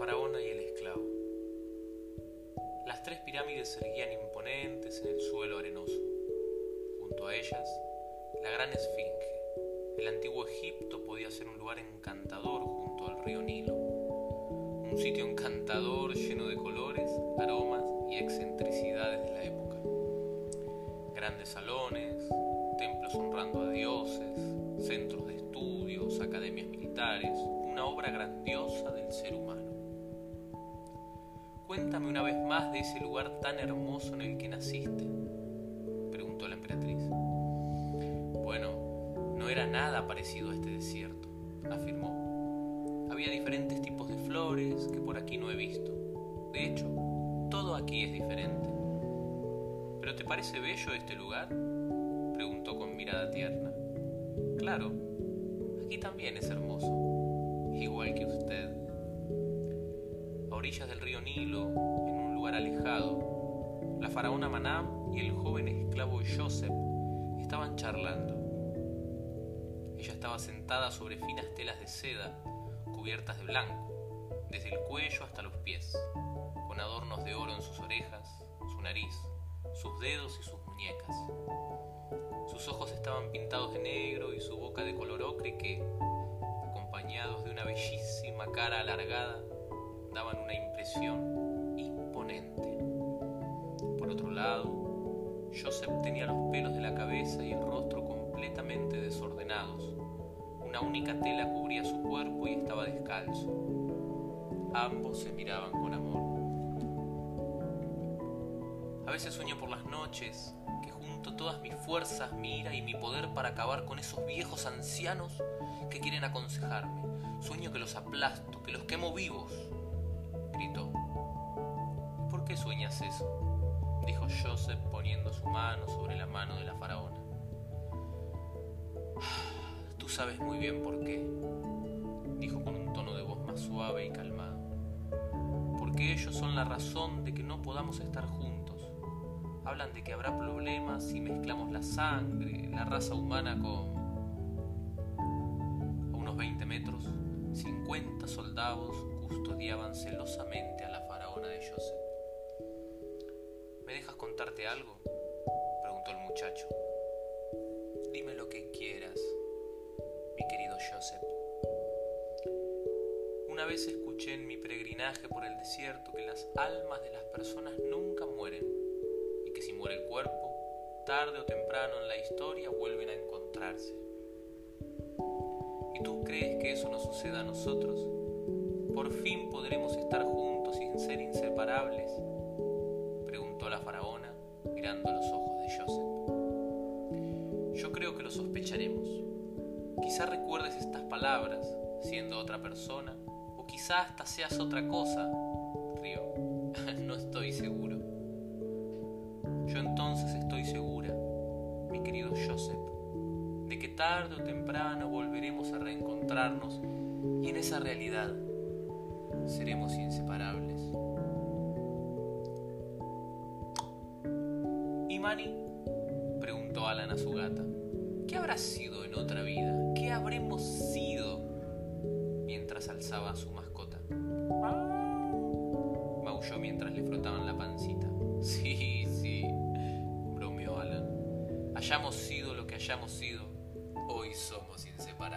faraona y el esclavo. Las tres pirámides se erguían imponentes en el suelo arenoso. Junto a ellas, la gran esfinge. El antiguo Egipto podía ser un lugar encantador junto al río Nilo. Un sitio encantador lleno de colores, aromas y excentricidades de la época. Grandes salones, templos honrando a dioses, centros de estudios, academias militares, una obra grandiosa del ser humano. Cuéntame una vez más de ese lugar tan hermoso en el que naciste, preguntó la emperatriz. Bueno, no era nada parecido a este desierto, afirmó. Había diferentes tipos de flores que por aquí no he visto. De hecho, todo aquí es diferente. ¿Pero te parece bello este lugar? preguntó con mirada tierna. Claro, aquí también es hermoso, igual que usted orillas del río Nilo, en un lugar alejado, la faraona Manam y el joven esclavo Joseph estaban charlando. Ella estaba sentada sobre finas telas de seda cubiertas de blanco, desde el cuello hasta los pies, con adornos de oro en sus orejas, su nariz, sus dedos y sus muñecas. Sus ojos estaban pintados de negro y su boca de color ocre que, acompañados de una bellísima cara alargada, daban una impresión imponente. Por otro lado, Joseph tenía los pelos de la cabeza y el rostro completamente desordenados. Una única tela cubría su cuerpo y estaba descalzo. Ambos se miraban con amor. A veces sueño por las noches que junto todas mis fuerzas, mi ira y mi poder para acabar con esos viejos ancianos que quieren aconsejarme. Sueño que los aplasto, que los quemo vivos, ¿Por qué sueñas eso? dijo Joseph poniendo su mano sobre la mano de la faraona. Tú sabes muy bien por qué, dijo con un tono de voz más suave y calmado. Porque ellos son la razón de que no podamos estar juntos. Hablan de que habrá problemas si mezclamos la sangre, la raza humana con... A unos 20 metros, 50 soldados custodiaban celosamente a la faraona de Joseph. ¿Me dejas contarte algo? preguntó el muchacho. Dime lo que quieras, mi querido Joseph. Una vez escuché en mi peregrinaje por el desierto que las almas de las personas nunca mueren y que si muere el cuerpo, tarde o temprano en la historia vuelven a encontrarse. ¿Y tú crees que eso nos suceda a nosotros? ¿Por fin podremos estar juntos sin ser inseparables? Preguntó la faraona mirando los ojos de Joseph. Yo creo que lo sospecharemos. Quizá recuerdes estas palabras siendo otra persona, o quizá hasta seas otra cosa, rió. no estoy seguro. Yo entonces estoy segura, mi querido Joseph, de que tarde o temprano volveremos a reencontrarnos y en esa realidad seremos inseparables. ¿Y Manny? preguntó Alan a su gata. ¿Qué habrá sido en otra vida? ¿Qué habremos sido? mientras alzaba a su mascota. Maulló mientras le frotaban la pancita. Sí, sí, bromeó Alan. Hayamos sido lo que hayamos sido, hoy somos inseparables.